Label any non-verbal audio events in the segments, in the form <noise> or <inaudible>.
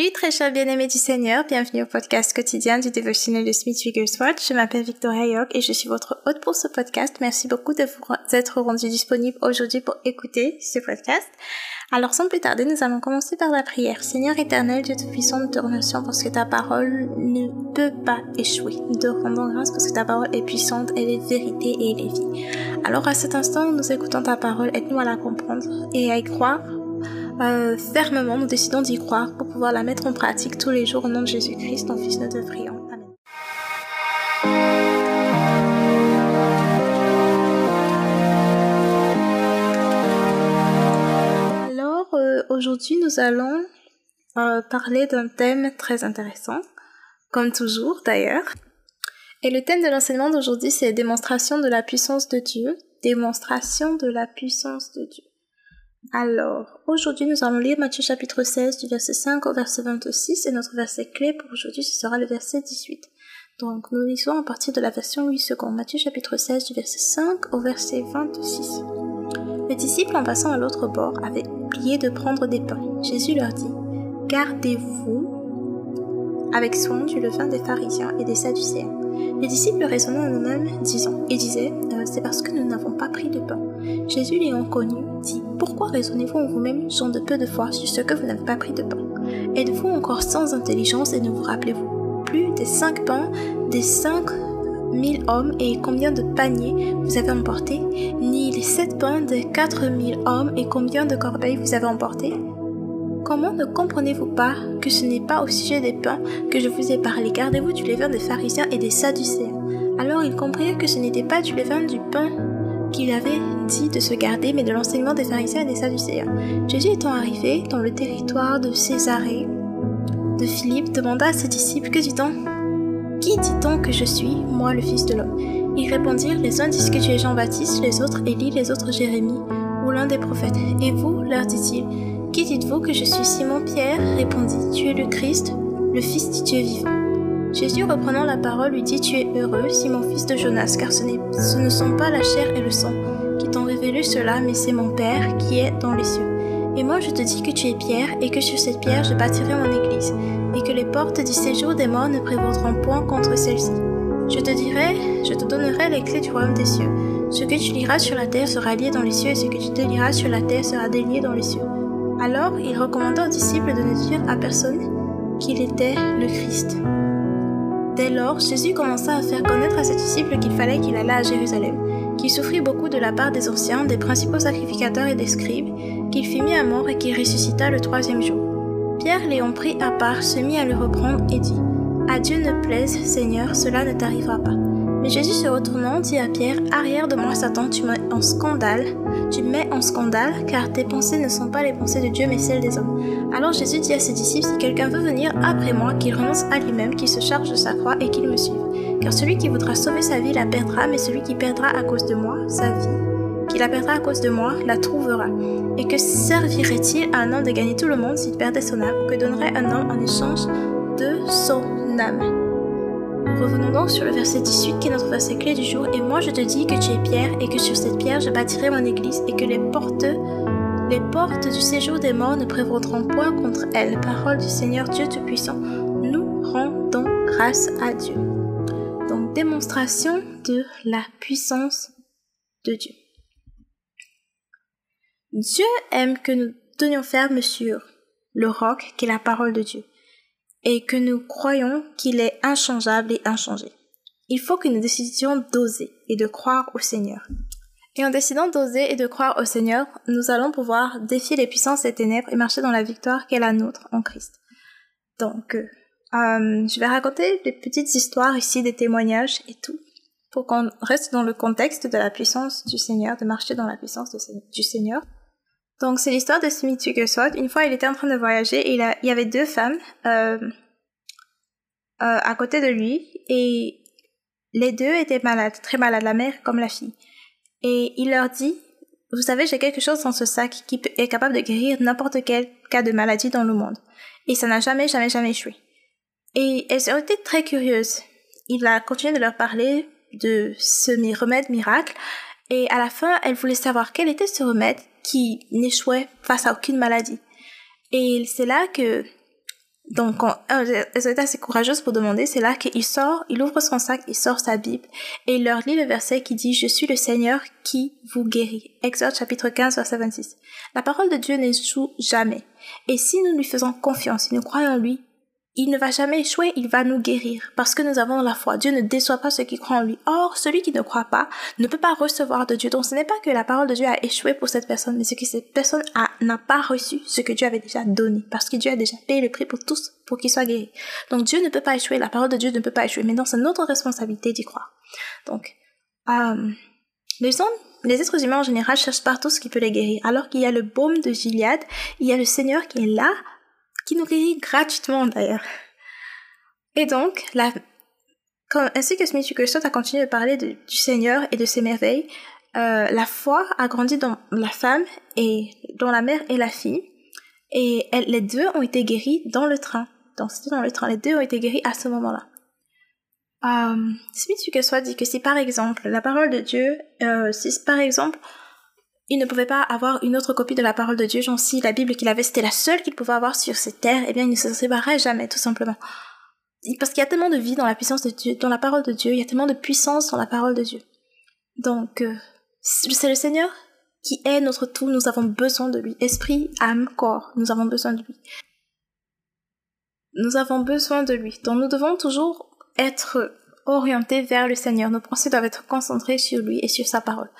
Salut très chers bien-aimés du Seigneur, bienvenue au podcast quotidien du dévotionnel de Smith Wigglesworth. Je m'appelle Victoria York et je suis votre hôte pour ce podcast. Merci beaucoup de vous être rendu disponible aujourd'hui pour écouter ce podcast. Alors sans plus tarder, nous allons commencer par la prière. Seigneur éternel, Dieu Tout-Puissant, nous te remercions parce que ta parole ne peut pas échouer. Nous te rendons grâce parce que ta parole est puissante, elle est vérité et elle est vie. Alors à cet instant, nous écoutons ta parole, aide-nous à la comprendre et à y croire euh, fermement, nous décidons d'y croire pour pouvoir la mettre en pratique tous les jours au nom de Jésus-Christ, ton Fils, nous te prions. Amen. Alors, euh, aujourd'hui, nous allons euh, parler d'un thème très intéressant, comme toujours d'ailleurs. Et le thème de l'enseignement d'aujourd'hui, c'est démonstration de la puissance de Dieu. Démonstration de la puissance de Dieu. Alors, aujourd'hui, nous allons lire Matthieu chapitre 16 du verset 5 au verset 26 et notre verset clé pour aujourd'hui, ce sera le verset 18. Donc, nous lisons à partir de la version 8 secondes. Matthieu chapitre 16 du verset 5 au verset 26. Les disciples, en passant à l'autre bord, avaient oublié de prendre des pains. Jésus leur dit, Gardez-vous avec soin du levain des pharisiens et des sadducéens. Les disciples raisonnaient en eux-mêmes, disant, et disaient, euh, c'est parce que nous n'avons pas pris de pain. Jésus l'ayant connu, dit, pourquoi raisonnez-vous en vous-même, gens de peu de foi, sur ce que vous n'avez pas pris de pain? Êtes-vous encore sans intelligence et ne vous rappelez-vous plus des cinq pains, des cinq mille hommes et combien de paniers vous avez emporté, ni les sept pains des quatre mille hommes et combien de corbeilles vous avez emporté Comment ne comprenez-vous pas que ce n'est pas au sujet des pains que je vous ai parlé? Gardez-vous du levain des pharisiens et des sadducéens. Alors ils comprirent que ce n'était pas du levain du pain qu'il avait dit de se garder, mais de l'enseignement des pharisiens et des sadducéens. Jésus étant arrivé dans le territoire de Césarée, de Philippe demanda à ses disciples Que dit-on? Qui dit-on que je suis, moi le Fils de l'homme? Ils répondirent Les uns disent que tu es Jean-Baptiste, les autres Élie, les autres Jérémie, ou l'un des prophètes. Et vous, leur dit-il, qui dites-vous que je suis Simon-Pierre répondit, Tu es le Christ, le Fils du Dieu vivant. Jésus reprenant la parole lui dit, Tu es heureux, Simon fils de Jonas, car ce, ce ne sont pas la chair et le sang qui t'ont révélé cela, mais c'est mon Père qui est dans les cieux. Et moi je te dis que tu es Pierre, et que sur cette pierre je bâtirai mon église, et que les portes du séjour des morts ne prévaudront point contre celle-ci. Je te dirai, je te donnerai les clés du royaume des cieux. Ce que tu liras sur la terre sera lié dans les cieux, et ce que tu délieras sur la terre sera délié dans les cieux. Alors il recommanda aux disciples de ne dire à personne qu'il était le Christ. Dès lors, Jésus commença à faire connaître à ses disciples qu'il fallait qu'il allât à Jérusalem, qu'il souffrit beaucoup de la part des anciens, des principaux sacrificateurs et des scribes, qu'il fut mis à mort et qu'il ressuscita le troisième jour. Pierre l'ayant pris à part se mit à le reprendre et dit À Dieu ne plaise, Seigneur, cela ne t'arrivera pas. Mais Jésus se retournant dit à Pierre Arrière de moi, Satan, tu mets en scandale, tu mets en scandale, car tes pensées ne sont pas les pensées de Dieu, mais celles des hommes. Alors Jésus dit à ses disciples Si quelqu'un veut venir après moi, qu'il renonce à lui-même, qu'il se charge de sa croix et qu'il me suive. Car celui qui voudra sauver sa vie la perdra, mais celui qui perdra à cause de moi sa vie, qui la perdra à cause de moi, la trouvera. Et que servirait-il à un homme de gagner tout le monde s'il perdait son âme? Que donnerait un homme en échange de son âme? Revenons donc sur le verset 18 qui est notre verset clé du jour. Et moi je te dis que tu es pierre et que sur cette pierre je bâtirai mon église et que les portes, les portes du séjour des morts ne prévaudront point contre elle. Parole du Seigneur Dieu Tout-Puissant. Nous rendons grâce à Dieu. Donc démonstration de la puissance de Dieu. Dieu aime que nous tenions ferme sur le roc qui est la parole de Dieu et que nous croyons qu'il est inchangeable et inchangé. Il faut que nous décidions d'oser et de croire au Seigneur. Et en décidant d'oser et de croire au Seigneur, nous allons pouvoir défier les puissances des ténèbres et marcher dans la victoire qu'est la nôtre en Christ. Donc, euh, euh, je vais raconter des petites histoires ici, des témoignages et tout, pour qu'on reste dans le contexte de la puissance du Seigneur, de marcher dans la puissance du Seigneur. Donc c'est l'histoire de Smith Wigglesworth. Une fois, il était en train de voyager et il, il y avait deux femmes euh, euh, à côté de lui et les deux étaient malades, très malades, la mère comme la fille. Et il leur dit, vous savez, j'ai quelque chose dans ce sac qui est capable de guérir n'importe quel cas de maladie dans le monde. Et ça n'a jamais, jamais, jamais échoué. Et elles ont été très curieuses. Il a continué de leur parler de ce remède miracle. Et à la fin, elles voulaient savoir quel était ce remède qui n'échouait face à aucune maladie. Et c'est là que Donc, quand elle était assez courageuse pour demander, c'est là qu'il sort, il ouvre son sac, il sort sa Bible et il leur lit le verset qui dit « Je suis le Seigneur qui vous guérit ». Exode chapitre 15, verset 26. La parole de Dieu n'échoue jamais. Et si nous lui faisons confiance, si nous croyons en lui, il ne va jamais échouer, il va nous guérir, parce que nous avons la foi. Dieu ne déçoit pas ceux qui croient en lui. Or, celui qui ne croit pas ne peut pas recevoir de Dieu. Donc ce n'est pas que la parole de Dieu a échoué pour cette personne, mais c'est que cette personne n'a pas reçu ce que Dieu avait déjà donné, parce que Dieu a déjà payé le prix pour tous, pour qu'il soit guéri. Donc Dieu ne peut pas échouer, la parole de Dieu ne peut pas échouer, mais c'est notre responsabilité d'y croire. Donc, euh, les hommes les êtres humains en général cherchent partout ce qui peut les guérir. Alors qu'il y a le baume de Gilead, il y a le Seigneur qui est là qui nous guérit gratuitement d'ailleurs. Et donc, la, ainsi que Smith Wigglesworth a continué de parler du Seigneur et de ses merveilles, euh, la foi a grandi dans la femme et dans la mère et la fille, et les deux ont été guéris dans le train. Dans, dans le train, les deux ont été guéris à ce moment-là. Euh, Smith Wigglesworth dit que si par exemple la parole de Dieu, euh, si par exemple il ne pouvait pas avoir une autre copie de la parole de Dieu, genre si la Bible qu'il avait c'était la seule qu'il pouvait avoir sur cette terre, eh bien il ne se séparerait jamais, tout simplement. Parce qu'il y a tellement de vie dans la puissance de Dieu, dans la parole de Dieu, il y a tellement de puissance dans la parole de Dieu. Donc, euh, c'est le Seigneur qui est notre tout, nous avons besoin de lui. Esprit, âme, corps, nous avons besoin de lui. Nous avons besoin de lui. Donc nous devons toujours être orientés vers le Seigneur. Nos pensées doivent être concentrées sur lui et sur sa parole.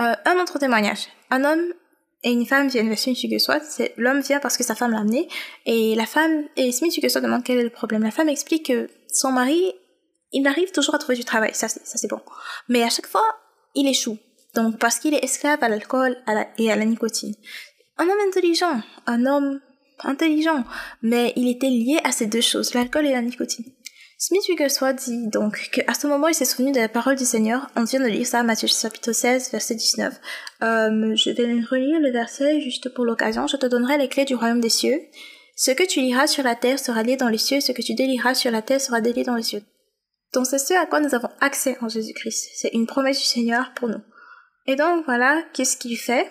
Euh, un autre témoignage. Un homme et une femme viennent vers Smith Wigglesworth. C'est l'homme vient parce que sa femme l'a amené et la femme et Smith Wigglesworth demande quel est le problème. La femme explique que son mari, il arrive toujours à trouver du travail. Ça, ça c'est bon. Mais à chaque fois, il échoue. Donc parce qu'il est esclave à l'alcool et à la nicotine. Un homme intelligent, un homme intelligent, mais il était lié à ces deux choses, l'alcool et la nicotine. Smith Wigglesworth dit donc qu'à ce moment il s'est souvenu de la parole du Seigneur. On vient de lire ça, Matthieu chapitre 16, verset 19. Euh, je vais relire le verset juste pour l'occasion. Je te donnerai les clés du royaume des cieux. Ce que tu liras sur la terre sera lié dans les cieux, ce que tu délieras sur la terre sera délié dans les cieux. Donc c'est ce à quoi nous avons accès en Jésus-Christ. C'est une promesse du Seigneur pour nous. Et donc voilà, qu'est-ce qu'il fait?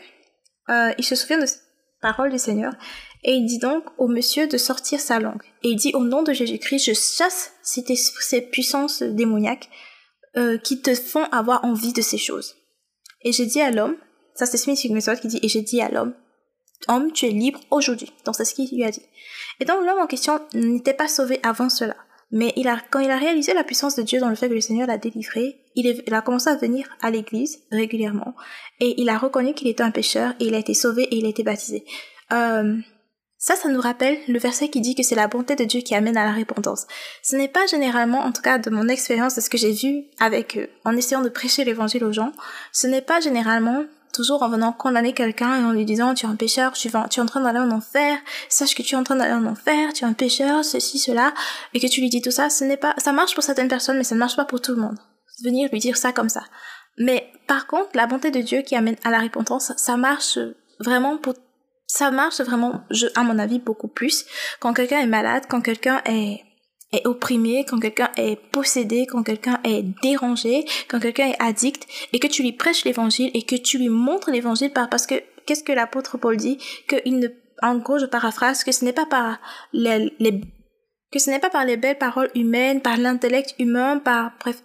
Euh, Il se souvient de cette parole du Seigneur et il dit donc au monsieur de sortir sa langue. Et il dit au nom de Jésus-Christ, je chasse ces, ces puissances démoniaques euh, qui te font avoir envie de ces choses. Et j'ai dit à l'homme, ça c'est Smith Wigglesworth qui dit, et j'ai dit à l'homme, homme, tu es libre aujourd'hui. Donc c'est ce qu'il lui a dit. Et donc l'homme en question n'était pas sauvé avant cela. Mais il a, quand il a réalisé la puissance de Dieu dans le fait que le Seigneur l'a délivré, il, il, a commencé à venir à l'église régulièrement. Et il a reconnu qu'il était un pécheur et il a été sauvé et il a été baptisé. Euh, ça, ça nous rappelle le verset qui dit que c'est la bonté de Dieu qui amène à la repentance. Ce n'est pas généralement, en tout cas de mon expérience, de ce que j'ai vu avec eux, en essayant de prêcher l'évangile aux gens, ce n'est pas généralement toujours en venant condamner quelqu'un et en lui disant tu es un pécheur, tu, vas, es en train d'aller en enfer, sache que tu es en train d'aller en enfer, tu es un pécheur, ceci, cela, et que tu lui dis tout ça, ce n'est pas, ça marche pour certaines personnes, mais ça ne marche pas pour tout le monde. Venir lui dire ça comme ça. Mais par contre, la bonté de Dieu qui amène à la repentance, ça marche vraiment pour ça marche vraiment, je, à mon avis, beaucoup plus quand quelqu'un est malade, quand quelqu'un est, est opprimé, quand quelqu'un est possédé, quand quelqu'un est dérangé, quand quelqu'un est addict, et que tu lui prêches l'évangile et que tu lui montres l'évangile par, parce que, qu'est-ce que l'apôtre Paul dit? Que il ne, en gros, je paraphrase, que ce n'est pas par les, les, que ce n'est pas par les belles paroles humaines, par l'intellect humain, par, bref,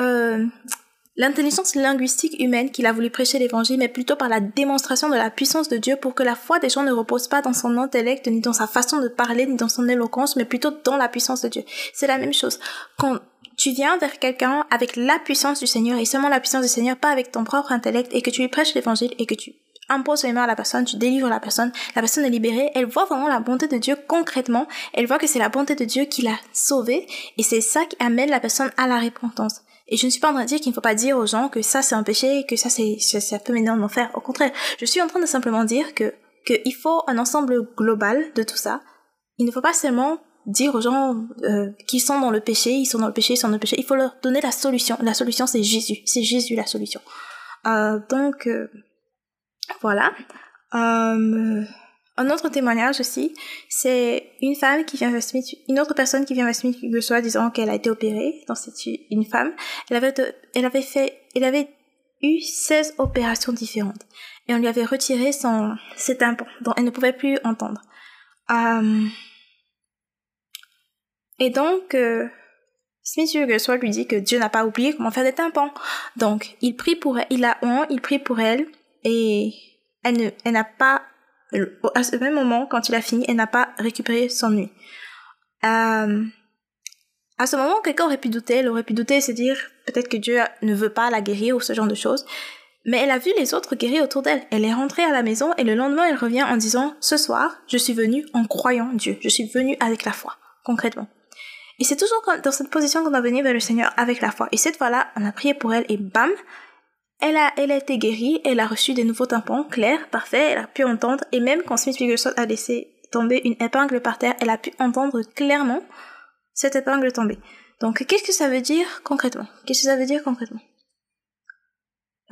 euh, L'intelligence linguistique humaine qu'il a voulu prêcher l'évangile, mais plutôt par la démonstration de la puissance de Dieu pour que la foi des gens ne repose pas dans son intellect, ni dans sa façon de parler, ni dans son éloquence, mais plutôt dans la puissance de Dieu. C'est la même chose. Quand tu viens vers quelqu'un avec la puissance du Seigneur et seulement la puissance du Seigneur, pas avec ton propre intellect, et que tu lui prêches l'évangile et que tu imposes les mains à la personne, tu délivres la personne, la personne est libérée, elle voit vraiment la bonté de Dieu concrètement, elle voit que c'est la bonté de Dieu qui l'a sauvée, et c'est ça qui amène la personne à la repentance. Et je ne suis pas en train de dire qu'il ne faut pas dire aux gens que ça c'est un péché, que ça c'est ça peut mener en enfer. Au contraire, je suis en train de simplement dire que qu'il faut un ensemble global de tout ça. Il ne faut pas seulement dire aux gens euh, qu'ils sont dans le péché, ils sont dans le péché, ils sont dans le péché. Il faut leur donner la solution. La solution c'est Jésus. C'est Jésus la solution. Euh, donc euh, voilà. Euh, un autre témoignage aussi, c'est une femme qui vient vers Smith, une autre personne qui vient vers Smith le disant qu'elle a été opérée. Donc c'est une femme. Elle avait, fait, elle avait eu 16 opérations différentes. Et on lui avait retiré son, ses tympans, dont elle ne pouvait plus entendre. Euh, Et donc, euh, Smith Wigglesworth lui dit que Dieu n'a pas oublié comment faire des tympans. Donc, il prie pour elle, il a honte, il prie pour elle, et elle n'a pas, à ce même moment, quand il a fini, elle n'a pas récupéré son nuit. Euh, à ce moment, quelqu'un aurait pu douter, elle aurait pu douter et se dire peut-être que Dieu ne veut pas la guérir ou ce genre de choses. Mais elle a vu les autres guérir autour d'elle. Elle est rentrée à la maison et le lendemain, elle revient en disant Ce soir, je suis venue en croyant Dieu. Je suis venue avec la foi, concrètement. Et c'est toujours dans cette position qu'on doit venir vers le Seigneur avec la foi. Et cette fois-là, on a prié pour elle et bam, elle a, elle a été guérie, elle a reçu des nouveaux tympans, clairs, parfaits, elle a pu entendre. Et même quand Smith Wigglesworth a laissé tomber une épingle par terre, elle a pu entendre clairement cette épingle tomber. Donc, qu'est-ce que ça veut dire concrètement? Qu'est-ce que ça veut dire concrètement?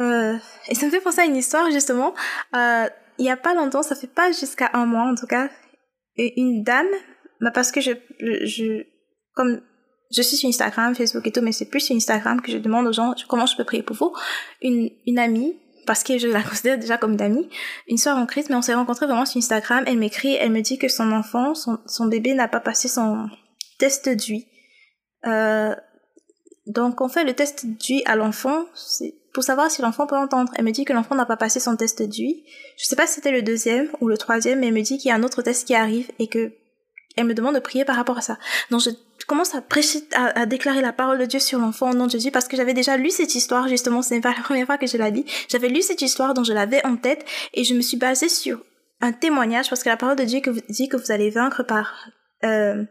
Euh, Et ça me fait penser à une histoire justement. Euh, il y a pas longtemps, ça fait pas jusqu'à un mois en tout cas, une dame, bah parce que je, je, comme je suis sur Instagram, Facebook et tout, mais c'est plus sur Instagram que je demande aux gens comment je peux prier pour vous. Une, une amie, parce que je la considère déjà comme une amie, une soeur en Christ, mais on s'est rencontrés vraiment sur Instagram. Elle m'écrit, elle me dit que son enfant, son, son bébé n'a pas passé son test d'UI. Euh, donc on fait le test d'UI à l'enfant pour savoir si l'enfant peut entendre. Elle me dit que l'enfant n'a pas passé son test d'UI. Je sais pas si c'était le deuxième ou le troisième, mais elle me dit qu'il y a un autre test qui arrive et que elle me demande de prier par rapport à ça. Donc je commence à prêcher, à, déclarer la parole de Dieu sur l'enfant au nom de Jésus parce que j'avais déjà lu cette histoire justement. Ce n'est pas la première fois que je l'ai dit. J'avais lu cette histoire dont je l'avais en tête et je me suis basée sur un témoignage parce que la parole de Dieu dit que vous allez vaincre par euh,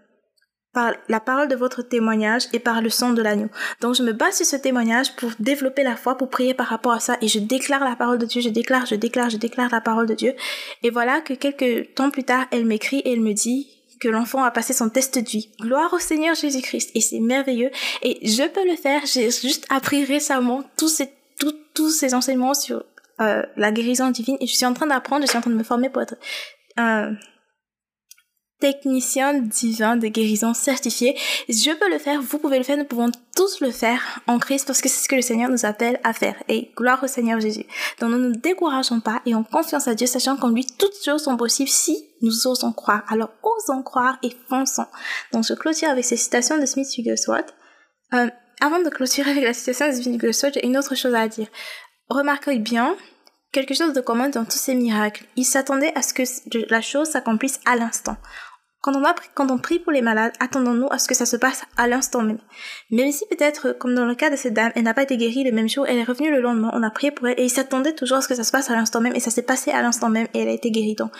par la parole de votre témoignage et par le sang de l'agneau. Donc je me base sur ce témoignage pour développer la foi, pour prier par rapport à ça et je déclare la parole de Dieu, je déclare, je déclare, je déclare la parole de Dieu. Et voilà que quelques temps plus tard, elle m'écrit et elle me dit que l'enfant a passé son test de vie. Gloire au Seigneur Jésus-Christ. Et c'est merveilleux. Et je peux le faire. J'ai juste appris récemment tous ces, tous ces enseignements sur euh, la guérison divine et je suis en train d'apprendre, je suis en train de me former pour être euh, technicien divin de guérison certifié. Je peux le faire, vous pouvez le faire, nous pouvons tous le faire en Christ parce que c'est ce que le Seigneur nous appelle à faire. Et gloire au Seigneur Jésus. Donc ne nous décourageons pas et en confiance à Dieu, sachant qu'en lui toutes choses sont possibles si nous osons croire. Alors osons croire et fonçons. Donc je clôture avec ces citations de Smith Wigglesworth. Euh, avant de clôturer avec la citation de Smith Wigglesworth, j'ai une autre chose à dire. Remarquez bien quelque chose de commun dans tous ces miracles. Il s'attendait à ce que la chose s'accomplisse à l'instant. Quand on, a, quand on prie pour les malades, attendons-nous à ce que ça se passe à l'instant même. Même si peut-être, comme dans le cas de cette dame, elle n'a pas été guérie le même jour, elle est revenue le lendemain, on a prié pour elle, et il s'attendait toujours à ce que ça se passe à l'instant même, et ça s'est passé à l'instant même, et elle a été guérie. Donc,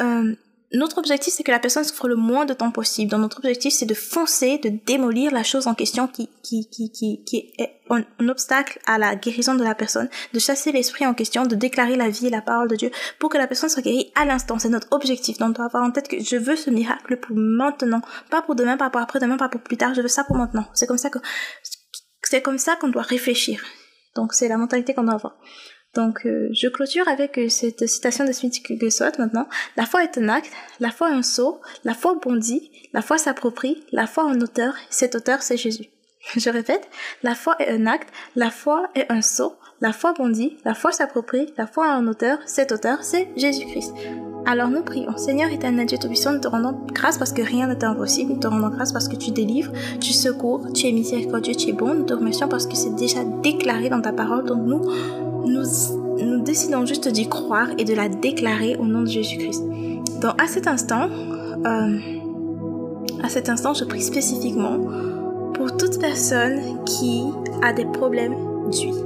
euh, notre objectif, c'est que la personne souffre le moins de temps possible. Donc, notre objectif, c'est de foncer, de démolir la chose en question qui, qui, qui, qui, est un, obstacle à la guérison de la personne, de chasser l'esprit en question, de déclarer la vie et la parole de Dieu pour que la personne soit guérie à l'instant. C'est notre objectif. Donc, on doit avoir en tête que je veux ce miracle pour maintenant. Pas pour demain, pas pour après-demain, pas pour plus tard. Je veux ça pour maintenant. C'est comme ça que, c'est comme ça qu'on doit réfléchir. Donc, c'est la mentalité qu'on doit avoir. Donc, euh, je clôture avec euh, cette citation de Smith Wigglesworth maintenant. La foi est un acte, la foi est un saut, la foi bondit, la foi s'approprie, la foi un auteur, cet auteur c'est Jésus. <laughs> Je répète, la foi est un acte, la foi est un saut, la foi bondit, la foi s'approprie, la foi un auteur, cet auteur c'est Jésus-Christ. Alors nous prions. Seigneur éternel Dieu Tout-Puissant, nous te rendons grâce parce que rien n'est impossible. Nous te rendons grâce parce que tu délivres, tu secours, tu es miséricordieux, tu es bon. Nous te remercions parce que c'est déjà déclaré dans ta parole. Donc nous, nous, décidons juste d'y croire et de la déclarer au nom de Jésus-Christ. Donc à cet instant, euh, à cet instant, je prie spécifiquement pour toute personne qui a des problèmes d'huile.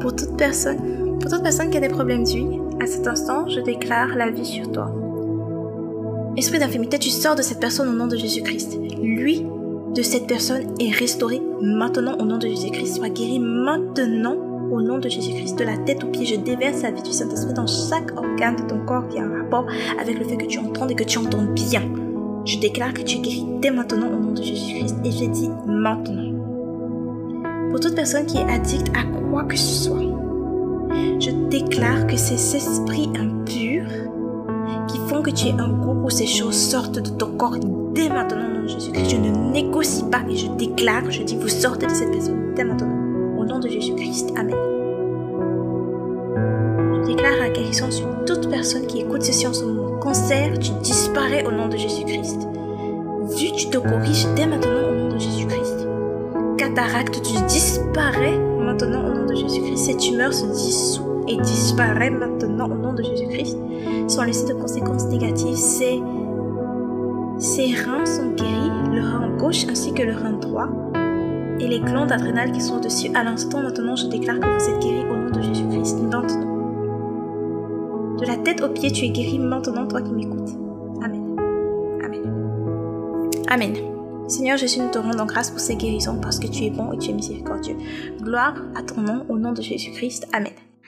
Pour toute personne, toute personne qui a des problèmes d'huile, à cet instant, je déclare la vie sur toi. Esprit d'infimité, tu sors de cette personne au nom de Jésus-Christ. Lui de cette personne est restauré maintenant au nom de Jésus-Christ. Sois guéri maintenant au nom de Jésus-Christ, de la tête aux pieds, je déverse la vie du Saint-Esprit dans chaque organe de ton corps qui a un rapport avec le fait que tu entends et que tu entends bien. Je déclare que tu es guéri dès maintenant au nom de Jésus-Christ et je dis maintenant. Pour toute personne qui est addict à quoi que ce soit, je déclare que ces esprits impurs qui font que tu aies un goût pour ces choses sortent de ton corps dès maintenant au nom de Jésus-Christ. Je ne négocie pas et je déclare, je dis vous sortez de cette personne dès maintenant nom de Jésus-Christ. Amen. Je déclare la guérison sur toute personne qui écoute ces en ce moment. Cancer, tu disparais au nom de Jésus-Christ. Jésus, tu te corriges dès maintenant au nom de Jésus-Christ. Cataracte, tu disparais maintenant au nom de Jésus-Christ. Cette tumeur se dissout et disparaît maintenant au nom de Jésus-Christ. Sans laisser de conséquences négatives, ces, ces reins sont guéris, le rein gauche ainsi que le rein droit. Et les glandes adrénales qui sont dessus, à l'instant maintenant, je déclare que vous êtes guéris au nom de Jésus-Christ. Maintenant. De la tête aux pieds, tu es guéri maintenant, toi qui m'écoutes. Amen. Amen. Amen. Seigneur Jésus, nous te rendons grâce pour ces guérisons parce que tu es bon et tu es miséricordieux. Gloire à ton nom au nom de Jésus-Christ. Amen.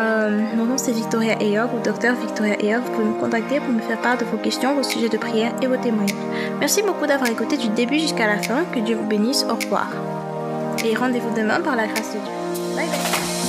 Euh, mon nom c'est Victoria Eyog ou Docteur Victoria Eyog. Vous pouvez me contacter pour me faire part de vos questions, vos sujets de prière et vos témoignages. Merci beaucoup d'avoir écouté du début jusqu'à la fin. Que Dieu vous bénisse. Au revoir. Et rendez-vous demain par la grâce de Dieu. Bye bye.